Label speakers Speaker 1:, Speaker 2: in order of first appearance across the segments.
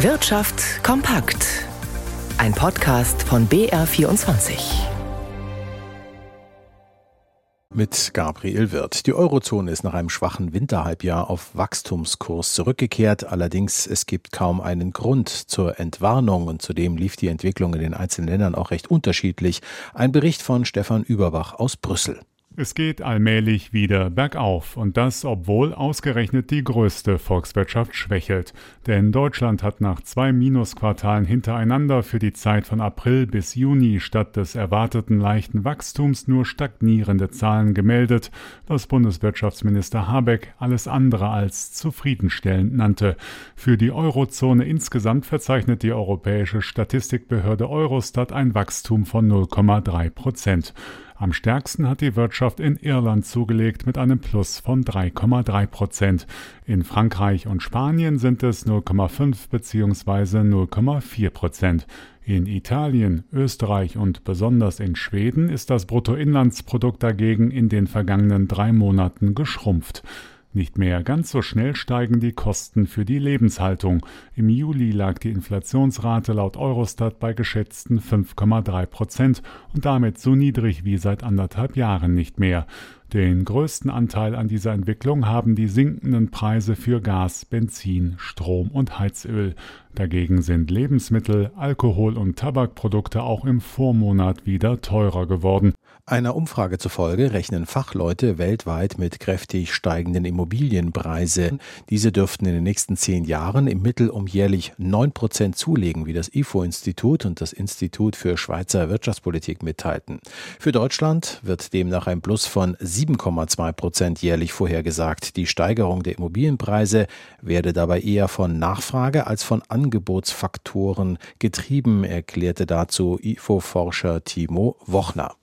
Speaker 1: Wirtschaft kompakt. Ein Podcast von BR24.
Speaker 2: Mit Gabriel Wirth. Die Eurozone ist nach einem schwachen Winterhalbjahr auf Wachstumskurs zurückgekehrt. Allerdings es gibt kaum einen Grund zur Entwarnung und zudem lief die Entwicklung in den einzelnen Ländern auch recht unterschiedlich. Ein Bericht von Stefan Überbach aus Brüssel.
Speaker 3: Es geht allmählich wieder bergauf und das, obwohl ausgerechnet die größte Volkswirtschaft schwächelt. Denn Deutschland hat nach zwei Minusquartalen hintereinander für die Zeit von April bis Juni statt des erwarteten leichten Wachstums nur stagnierende Zahlen gemeldet, was Bundeswirtschaftsminister Habeck alles andere als zufriedenstellend nannte. Für die Eurozone insgesamt verzeichnet die europäische Statistikbehörde Eurostat ein Wachstum von 0,3 Prozent. Am stärksten hat die Wirtschaft in Irland zugelegt mit einem Plus von 3,3 Prozent. In Frankreich und Spanien sind es 0,5 bzw. 0,4 Prozent. In Italien, Österreich und besonders in Schweden ist das Bruttoinlandsprodukt dagegen in den vergangenen drei Monaten geschrumpft. Nicht mehr ganz so schnell steigen die Kosten für die Lebenshaltung. Im Juli lag die Inflationsrate laut Eurostat bei geschätzten 5,3 Prozent und damit so niedrig wie seit anderthalb Jahren nicht mehr. Den größten Anteil an dieser Entwicklung haben die sinkenden Preise für Gas, Benzin, Strom und Heizöl. Dagegen sind Lebensmittel, Alkohol und Tabakprodukte auch im Vormonat wieder teurer geworden.
Speaker 2: Einer Umfrage zufolge rechnen Fachleute weltweit mit kräftig steigenden Immobilienpreisen. Diese dürften in den nächsten zehn Jahren im Mittel um jährlich neun Prozent zulegen, wie das IFO-Institut und das Institut für Schweizer Wirtschaftspolitik mitteilten. Für Deutschland wird demnach ein Plus von 7,2 Prozent jährlich vorhergesagt. Die Steigerung der Immobilienpreise werde dabei eher von Nachfrage als von Angebotsfaktoren getrieben, erklärte dazu IFO-Forscher Timo Wochner.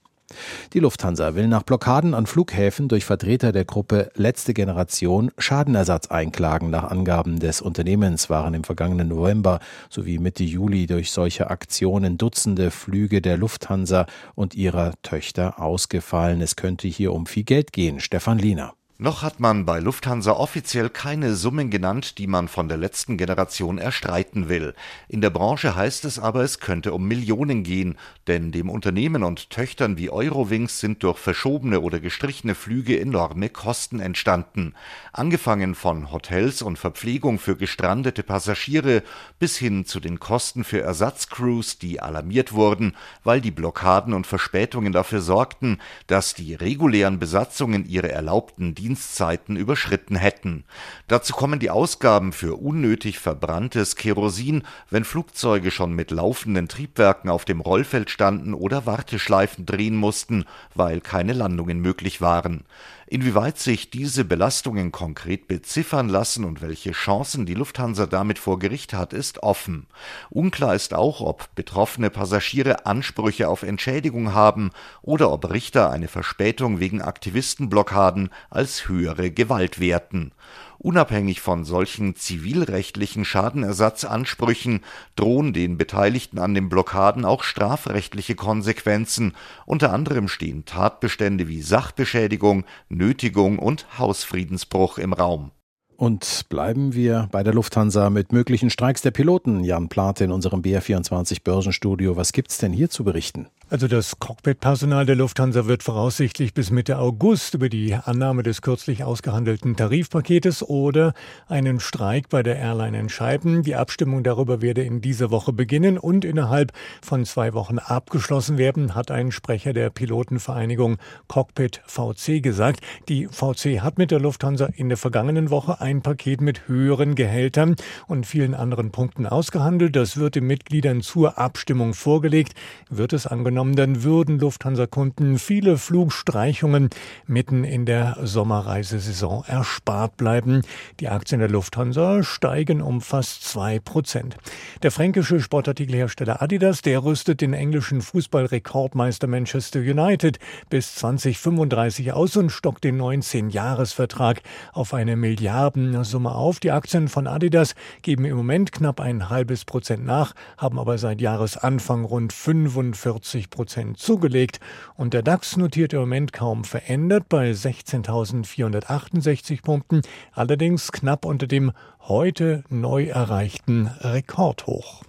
Speaker 2: Die Lufthansa will nach Blockaden an Flughäfen durch Vertreter der Gruppe Letzte Generation Schadenersatz einklagen. Nach Angaben des Unternehmens waren im vergangenen November sowie Mitte Juli durch solche Aktionen Dutzende Flüge der Lufthansa und ihrer Töchter ausgefallen. Es könnte hier um viel Geld gehen. Stefan Liener.
Speaker 4: Noch hat man bei Lufthansa offiziell keine Summen genannt, die man von der letzten Generation erstreiten will. In der Branche heißt es aber, es könnte um Millionen gehen, denn dem Unternehmen und Töchtern wie Eurowings sind durch verschobene oder gestrichene Flüge enorme Kosten entstanden. Angefangen von Hotels und Verpflegung für gestrandete Passagiere bis hin zu den Kosten für Ersatzcrews, die alarmiert wurden, weil die Blockaden und Verspätungen dafür sorgten, dass die regulären Besatzungen ihre erlaubten Dienstzeiten überschritten hätten. Dazu kommen die Ausgaben für unnötig verbranntes Kerosin, wenn Flugzeuge schon mit laufenden Triebwerken auf dem Rollfeld standen oder Warteschleifen drehen mussten, weil keine Landungen möglich waren. Inwieweit sich diese Belastungen konkret beziffern lassen und welche Chancen die Lufthansa damit vor Gericht hat, ist offen. Unklar ist auch, ob betroffene Passagiere Ansprüche auf Entschädigung haben oder ob Richter eine Verspätung wegen Aktivistenblockaden als höhere Gewalt werten. Unabhängig von solchen zivilrechtlichen Schadenersatzansprüchen drohen den Beteiligten an den Blockaden auch strafrechtliche Konsequenzen, unter anderem stehen Tatbestände wie Sachbeschädigung, Nötigung und Hausfriedensbruch im Raum.
Speaker 2: Und bleiben wir bei der Lufthansa mit möglichen Streiks der Piloten. Jan Plate in unserem BR24 Börsenstudio. Was gibt's denn hier zu berichten?
Speaker 5: Also das Cockpit-Personal der Lufthansa wird voraussichtlich bis Mitte August über die Annahme des kürzlich ausgehandelten Tarifpaketes oder einen Streik bei der Airline entscheiden. Die Abstimmung darüber werde in dieser Woche beginnen und innerhalb von zwei Wochen abgeschlossen werden, hat ein Sprecher der Pilotenvereinigung Cockpit VC gesagt. Die VC hat mit der Lufthansa in der vergangenen Woche ein Paket mit höheren Gehältern und vielen anderen Punkten ausgehandelt. Das wird den Mitgliedern zur Abstimmung vorgelegt. Wird es angenommen, genommen, dann würden Lufthansa-Kunden viele Flugstreichungen mitten in der Sommerreisesaison erspart bleiben. Die Aktien der Lufthansa steigen um fast zwei Prozent. Der fränkische Sportartikelhersteller Adidas, der rüstet den englischen Fußballrekordmeister Manchester United bis 2035 aus und stockt den 19-Jahres-Vertrag auf eine Milliarde gaben Summe auf. Die Aktien von Adidas geben im Moment knapp ein halbes Prozent nach, haben aber seit Jahresanfang rund 45 Prozent zugelegt. Und der DAX notiert im Moment kaum verändert bei 16.468 Punkten, allerdings knapp unter dem heute neu erreichten Rekordhoch.